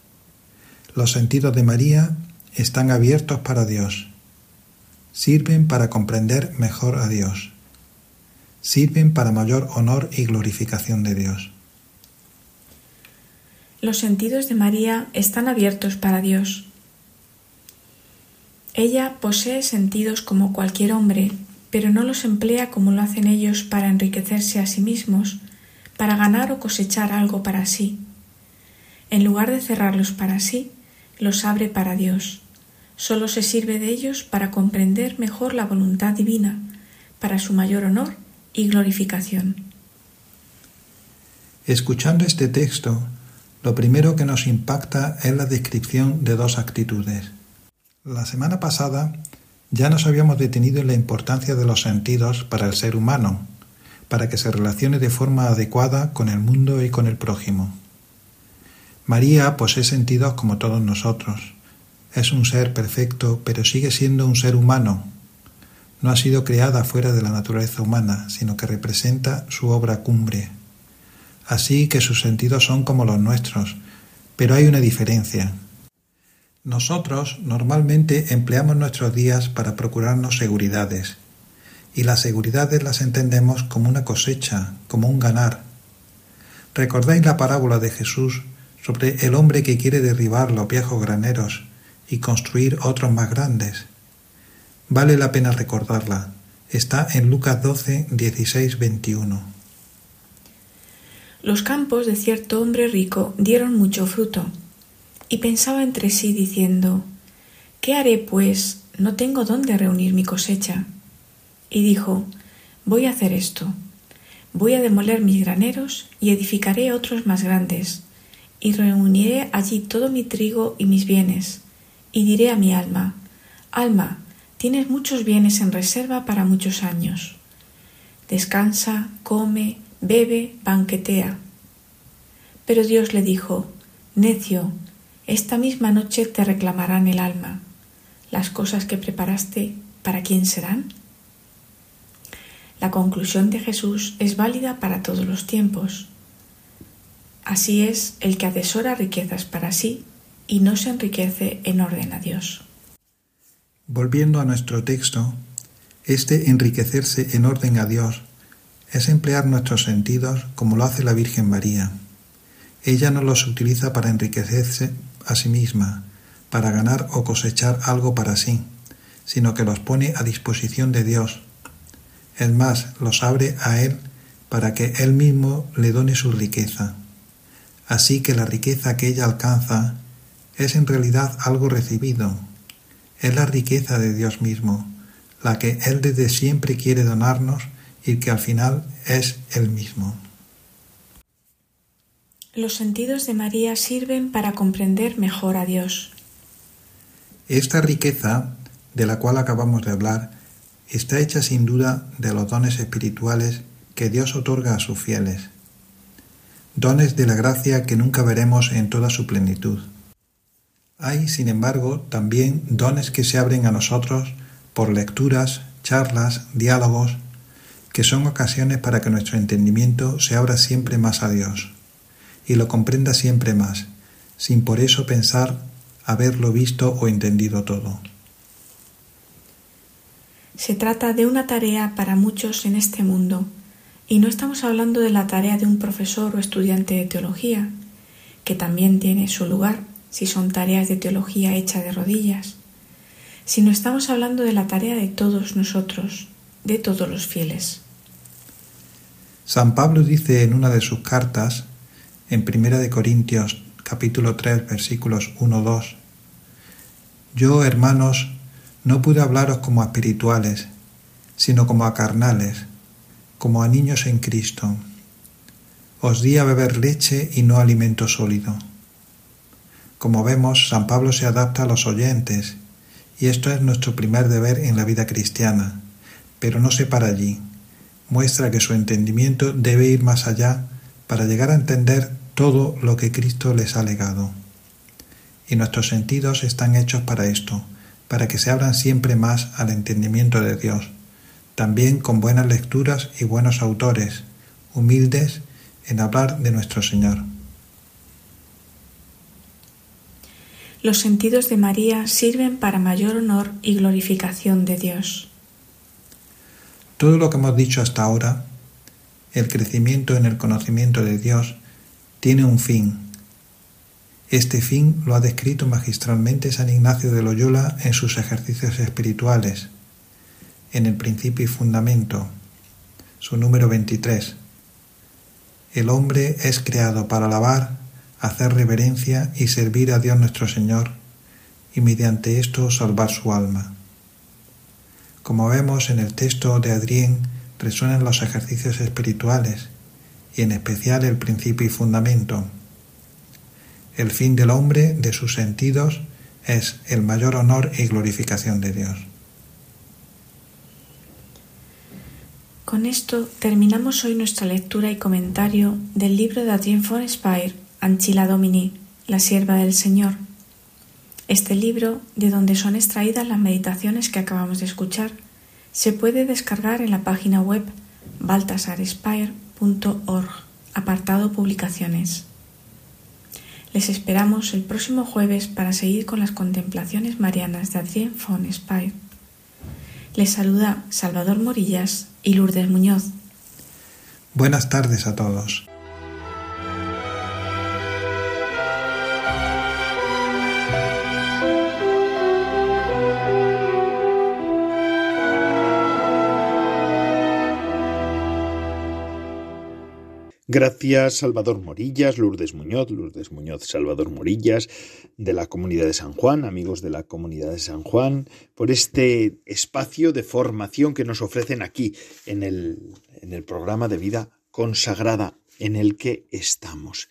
Los sentidos de María están abiertos para Dios. Sirven para comprender mejor a Dios. Sirven para mayor honor y glorificación de Dios. Los sentidos de María están abiertos para Dios. Ella posee sentidos como cualquier hombre, pero no los emplea como lo hacen ellos para enriquecerse a sí mismos, para ganar o cosechar algo para sí. En lugar de cerrarlos para sí, los abre para Dios. Solo se sirve de ellos para comprender mejor la voluntad divina, para su mayor honor y glorificación. Escuchando este texto, lo primero que nos impacta es la descripción de dos actitudes. La semana pasada ya nos habíamos detenido en la importancia de los sentidos para el ser humano, para que se relacione de forma adecuada con el mundo y con el prójimo. María posee sentidos como todos nosotros. Es un ser perfecto, pero sigue siendo un ser humano. No ha sido creada fuera de la naturaleza humana, sino que representa su obra cumbre, así que sus sentidos son como los nuestros, pero hay una diferencia. Nosotros normalmente empleamos nuestros días para procurarnos seguridades, y las seguridades las entendemos como una cosecha, como un ganar. ¿Recordáis la parábola de Jesús sobre el hombre que quiere derribar los viejos graneros y construir otros más grandes? Vale la pena recordarla. Está en Lucas 12, 16, 21. Los campos de cierto hombre rico dieron mucho fruto, y pensaba entre sí diciendo, ¿Qué haré, pues? No tengo dónde reunir mi cosecha. Y dijo, Voy a hacer esto. Voy a demoler mis graneros y edificaré otros más grandes, y reuniré allí todo mi trigo y mis bienes, y diré a mi alma, Alma, tienes muchos bienes en reserva para muchos años. Descansa, come, bebe, banquetea. Pero Dios le dijo, Necio, esta misma noche te reclamarán el alma. Las cosas que preparaste, ¿para quién serán? La conclusión de Jesús es válida para todos los tiempos. Así es el que atesora riquezas para sí y no se enriquece en orden a Dios. Volviendo a nuestro texto, este enriquecerse en orden a Dios es emplear nuestros sentidos como lo hace la Virgen María. Ella no los utiliza para enriquecerse a sí misma, para ganar o cosechar algo para sí, sino que los pone a disposición de Dios. Es más, los abre a Él para que Él mismo le done su riqueza. Así que la riqueza que ella alcanza es en realidad algo recibido. Es la riqueza de Dios mismo, la que Él desde siempre quiere donarnos y que al final es el mismo. Los sentidos de María sirven para comprender mejor a Dios. Esta riqueza de la cual acabamos de hablar está hecha sin duda de los dones espirituales que Dios otorga a sus fieles, dones de la gracia que nunca veremos en toda su plenitud. Hay, sin embargo, también dones que se abren a nosotros por lecturas, charlas, diálogos, que son ocasiones para que nuestro entendimiento se abra siempre más a Dios y lo comprenda siempre más, sin por eso pensar haberlo visto o entendido todo. Se trata de una tarea para muchos en este mundo, y no estamos hablando de la tarea de un profesor o estudiante de teología, que también tiene su lugar si son tareas de teología hecha de rodillas, sino estamos hablando de la tarea de todos nosotros, de todos los fieles. San Pablo dice en una de sus cartas, en Primera de Corintios capítulo 3 versículos 1-2, Yo, hermanos, no pude hablaros como a espirituales, sino como a carnales, como a niños en Cristo. Os di a beber leche y no alimento sólido. Como vemos, San Pablo se adapta a los oyentes, y esto es nuestro primer deber en la vida cristiana, pero no se para allí muestra que su entendimiento debe ir más allá para llegar a entender todo lo que Cristo les ha legado. y nuestros sentidos están hechos para esto, para que se abran siempre más al entendimiento de Dios, también con buenas lecturas y buenos autores, humildes en hablar de nuestro Señor. Los sentidos de María sirven para mayor honor y glorificación de Dios. Todo lo que hemos dicho hasta ahora, el crecimiento en el conocimiento de Dios, tiene un fin. Este fin lo ha descrito magistralmente San Ignacio de Loyola en sus ejercicios espirituales, en el principio y fundamento, su número 23. El hombre es creado para alabar, hacer reverencia y servir a Dios nuestro Señor, y mediante esto salvar su alma. Como vemos en el texto de Adrien, resuenan los ejercicios espirituales, y en especial el principio y fundamento. El fin del hombre, de sus sentidos, es el mayor honor y glorificación de Dios. Con esto terminamos hoy nuestra lectura y comentario del libro de Adrien von Speyer, Anchila Domini, la sierva del Señor, este libro, de donde son extraídas las meditaciones que acabamos de escuchar, se puede descargar en la página web apartado Publicaciones. Les esperamos el próximo jueves para seguir con las contemplaciones marianas de Adrien von. Les saluda Salvador Morillas y Lourdes Muñoz. Buenas tardes a todos. Gracias Salvador Morillas, Lourdes Muñoz, Lourdes Muñoz, Salvador Morillas, de la Comunidad de San Juan, amigos de la Comunidad de San Juan, por este espacio de formación que nos ofrecen aquí en el, en el programa de vida consagrada en el que estamos.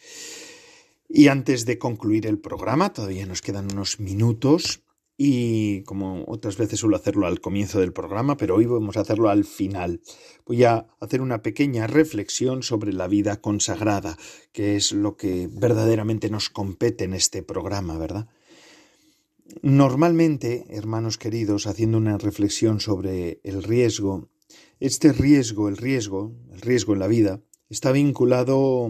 Y antes de concluir el programa, todavía nos quedan unos minutos, y como otras veces suelo hacerlo al comienzo del programa, pero hoy vamos a hacerlo al final. Voy a hacer una pequeña reflexión sobre la vida consagrada, que es lo que verdaderamente nos compete en este programa, ¿verdad? Normalmente, hermanos queridos, haciendo una reflexión sobre el riesgo, este riesgo, el riesgo, el riesgo en la vida, está vinculado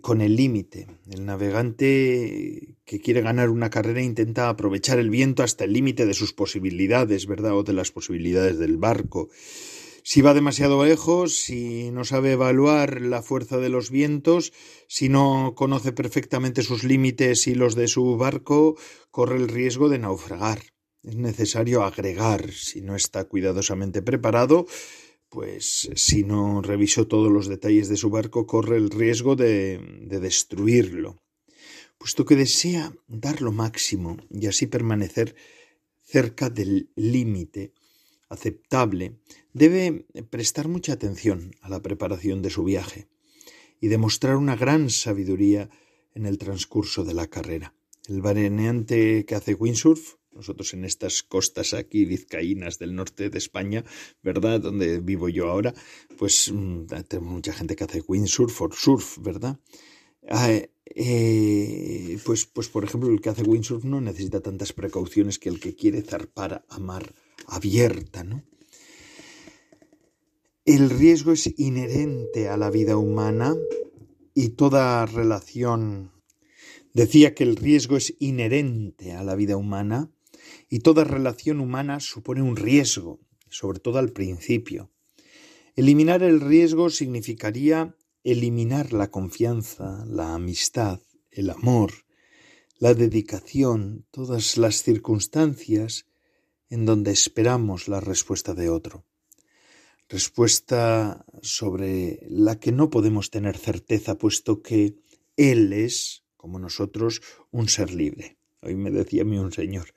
con el límite. El navegante que quiere ganar una carrera intenta aprovechar el viento hasta el límite de sus posibilidades, ¿verdad? O de las posibilidades del barco. Si va demasiado lejos, si no sabe evaluar la fuerza de los vientos, si no conoce perfectamente sus límites y los de su barco, corre el riesgo de naufragar. Es necesario agregar, si no está cuidadosamente preparado, pues si no revisó todos los detalles de su barco, corre el riesgo de, de destruirlo, puesto que desea dar lo máximo y así permanecer cerca del límite aceptable, debe prestar mucha atención a la preparación de su viaje y demostrar una gran sabiduría en el transcurso de la carrera. El variante que hace windsurf nosotros en estas costas aquí vizcaínas del norte de España, ¿verdad? Donde vivo yo ahora, pues mm, tenemos mucha gente que hace windsurf o surf, ¿verdad? Ah, eh, pues, pues, por ejemplo, el que hace windsurf no necesita tantas precauciones que el que quiere zarpar a mar abierta, ¿no? El riesgo es inherente a la vida humana y toda relación decía que el riesgo es inherente a la vida humana y toda relación humana supone un riesgo, sobre todo al principio. Eliminar el riesgo significaría eliminar la confianza, la amistad, el amor, la dedicación, todas las circunstancias en donde esperamos la respuesta de otro. Respuesta sobre la que no podemos tener certeza, puesto que Él es, como nosotros, un ser libre. Hoy me decía a mí un señor,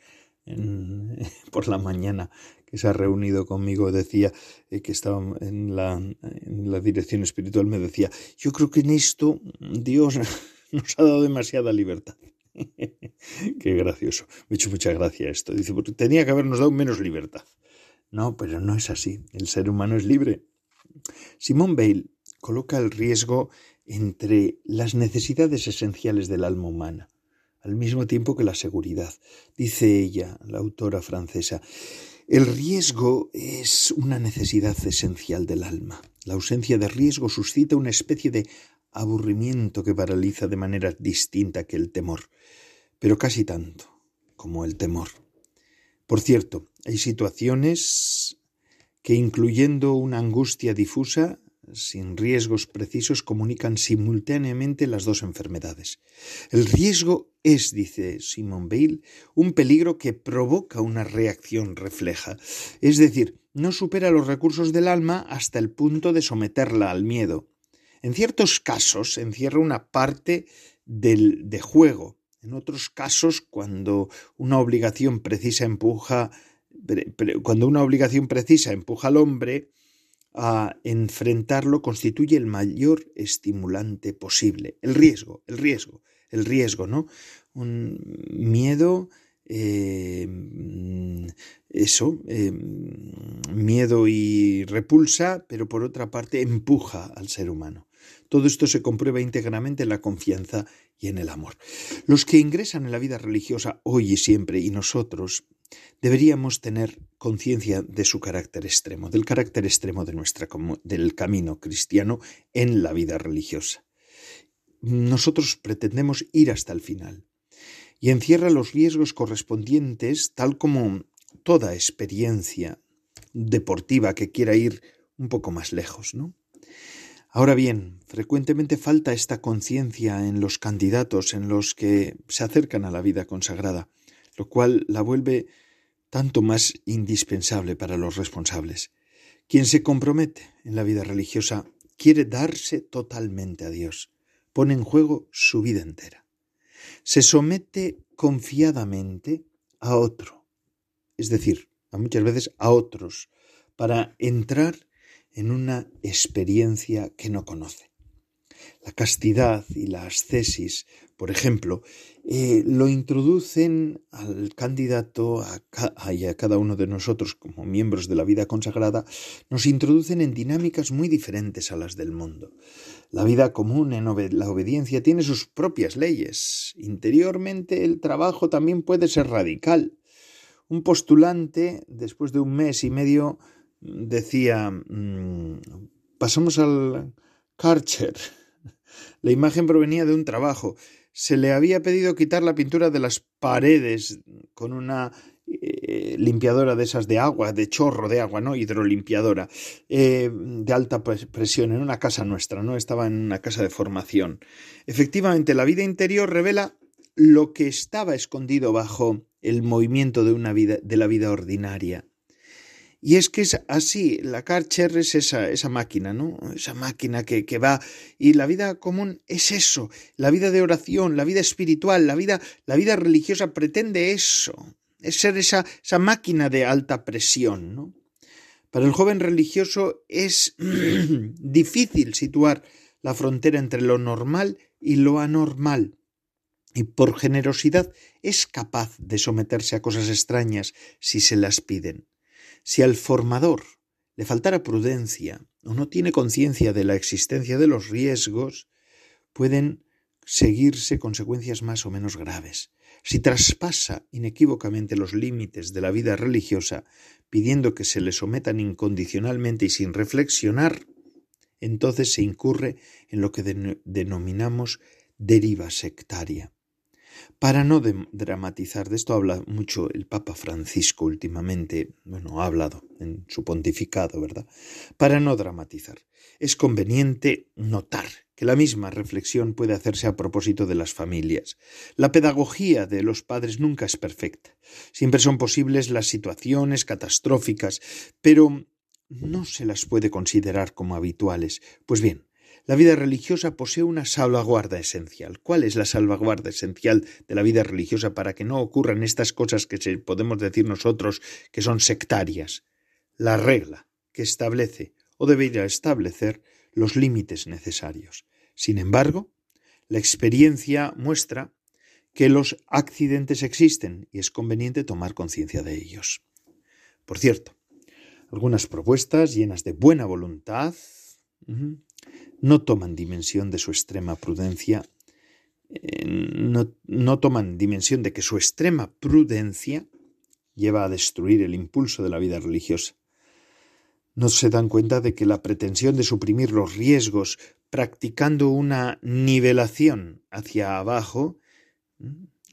por la mañana que se ha reunido conmigo decía eh, que estaba en la, en la dirección espiritual me decía yo creo que en esto Dios nos ha dado demasiada libertad qué gracioso. Me ha hecho mucha gracia esto. Dice porque tenía que habernos dado menos libertad no pero no es así. El ser humano es libre. Simón Bale coloca el riesgo entre las necesidades esenciales del alma humana al mismo tiempo que la seguridad. Dice ella, la autora francesa, el riesgo es una necesidad esencial del alma. La ausencia de riesgo suscita una especie de aburrimiento que paraliza de manera distinta que el temor, pero casi tanto como el temor. Por cierto, hay situaciones que, incluyendo una angustia difusa, sin riesgos precisos, comunican simultáneamente las dos enfermedades. El riesgo es, dice Simon Bale, un peligro que provoca una reacción refleja, es decir, no supera los recursos del alma hasta el punto de someterla al miedo. En ciertos casos encierra una parte del, de juego. En otros casos, cuando una obligación precisa empuja, cuando una obligación precisa empuja al hombre a enfrentarlo, constituye el mayor estimulante posible. El riesgo, el riesgo, el riesgo, ¿no? Un miedo eh, eso, eh, miedo y repulsa, pero por otra parte empuja al ser humano. Todo esto se comprueba íntegramente en la confianza y en el amor. Los que ingresan en la vida religiosa hoy y siempre, y nosotros, deberíamos tener conciencia de su carácter extremo, del carácter extremo de nuestra, del camino cristiano en la vida religiosa. Nosotros pretendemos ir hasta el final y encierra los riesgos correspondientes, tal como toda experiencia deportiva que quiera ir un poco más lejos, ¿no? Ahora bien, frecuentemente falta esta conciencia en los candidatos, en los que se acercan a la vida consagrada, lo cual la vuelve tanto más indispensable para los responsables. Quien se compromete en la vida religiosa quiere darse totalmente a Dios, pone en juego su vida entera. Se somete confiadamente a otro, es decir, a muchas veces a otros, para entrar en una experiencia que no conoce. La castidad y la ascesis, por ejemplo, eh, lo introducen al candidato a, y a cada uno de nosotros como miembros de la vida consagrada, nos introducen en dinámicas muy diferentes a las del mundo. La vida común en la obediencia tiene sus propias leyes. Interiormente el trabajo también puede ser radical. Un postulante, después de un mes y medio decía, mm, pasamos al Karcher. La imagen provenía de un trabajo. Se le había pedido quitar la pintura de las paredes con una eh, limpiadora de esas de agua, de chorro de agua, ¿no? Hidrolimpiadora, eh, de alta presión, en una casa nuestra, ¿no? Estaba en una casa de formación. Efectivamente, la vida interior revela lo que estaba escondido bajo el movimiento de una vida, de la vida ordinaria. Y es que es así, la Karcher es esa, esa máquina, ¿no? Esa máquina que, que, va. Y la vida común es eso, la vida de oración, la vida espiritual, la vida, la vida religiosa pretende eso, es ser esa, esa máquina de alta presión, ¿no? Para el joven religioso es difícil situar la frontera entre lo normal y lo anormal. Y por generosidad es capaz de someterse a cosas extrañas si se las piden. Si al formador le faltara prudencia o no tiene conciencia de la existencia de los riesgos, pueden seguirse consecuencias más o menos graves. Si traspasa inequívocamente los límites de la vida religiosa, pidiendo que se le sometan incondicionalmente y sin reflexionar, entonces se incurre en lo que denominamos deriva sectaria. Para no dramatizar, de esto habla mucho el Papa Francisco últimamente, bueno, ha hablado en su pontificado, ¿verdad? Para no dramatizar, es conveniente notar que la misma reflexión puede hacerse a propósito de las familias. La pedagogía de los padres nunca es perfecta. Siempre son posibles las situaciones catastróficas, pero no se las puede considerar como habituales. Pues bien, la vida religiosa posee una salvaguarda esencial. ¿Cuál es la salvaguarda esencial de la vida religiosa para que no ocurran estas cosas que podemos decir nosotros que son sectarias? La regla que establece o debería establecer los límites necesarios. Sin embargo, la experiencia muestra que los accidentes existen y es conveniente tomar conciencia de ellos. Por cierto, algunas propuestas llenas de buena voluntad no toman dimensión de su extrema prudencia eh, no, no toman dimensión de que su extrema prudencia lleva a destruir el impulso de la vida religiosa. No se dan cuenta de que la pretensión de suprimir los riesgos practicando una nivelación hacia abajo,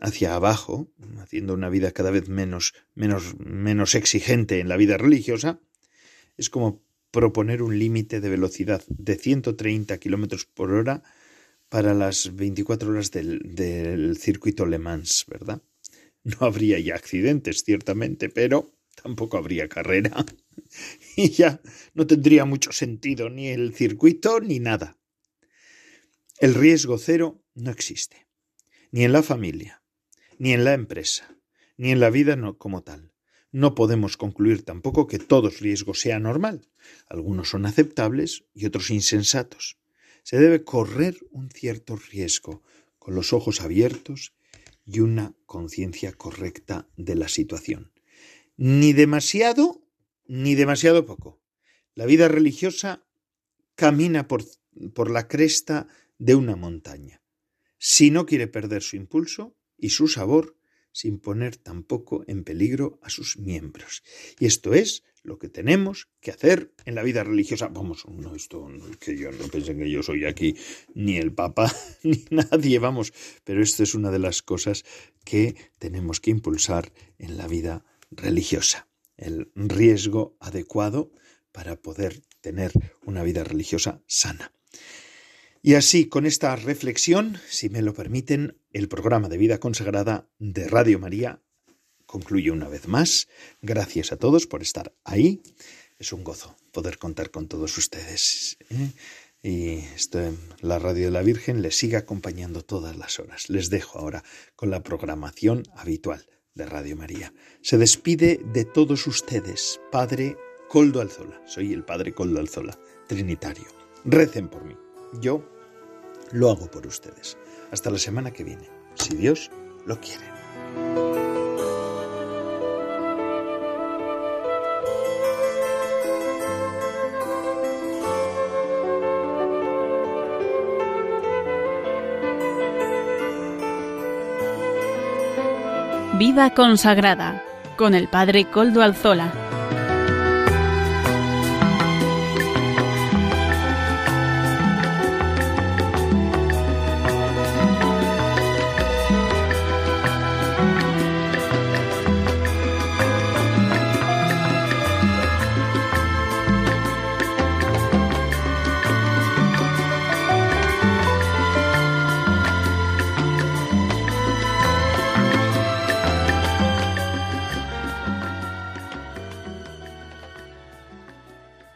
hacia abajo, haciendo una vida cada vez menos, menos, menos exigente en la vida religiosa, es como proponer un límite de velocidad de 130 kilómetros por hora para las 24 horas del, circuito Le Mans, ¿verdad? No habría ya accidentes, ciertamente, pero tampoco habría carrera. Y ya no tendría mucho sentido ni el circuito ni nada. El riesgo cero no existe, ni en la familia, ni en la empresa, ni en la vida como tal. No podemos concluir tampoco que todo riesgo sea normal. Algunos son aceptables y otros insensatos. Se debe correr un cierto riesgo, con los ojos abiertos y una conciencia correcta de la situación. Ni demasiado ni demasiado poco. La vida religiosa camina por, por la cresta de una montaña. Si no quiere perder su impulso y su sabor, sin poner tampoco en peligro a sus miembros. Y esto es lo que tenemos que hacer en la vida religiosa. Vamos, no, esto que yo no pensé que yo soy aquí ni el Papa ni nadie, vamos, pero esto es una de las cosas que tenemos que impulsar en la vida religiosa. El riesgo adecuado para poder tener una vida religiosa sana. Y así, con esta reflexión, si me lo permiten, el programa de vida consagrada de Radio María concluye una vez más. Gracias a todos por estar ahí. Es un gozo poder contar con todos ustedes. ¿eh? Y esto, la Radio de la Virgen les sigue acompañando todas las horas. Les dejo ahora con la programación habitual de Radio María. Se despide de todos ustedes, Padre Coldo Alzola. Soy el Padre Coldo Alzola, Trinitario. Recen por mí. Yo lo hago por ustedes. Hasta la semana que viene, si Dios lo quiere. Vida consagrada con el Padre Coldo Alzola.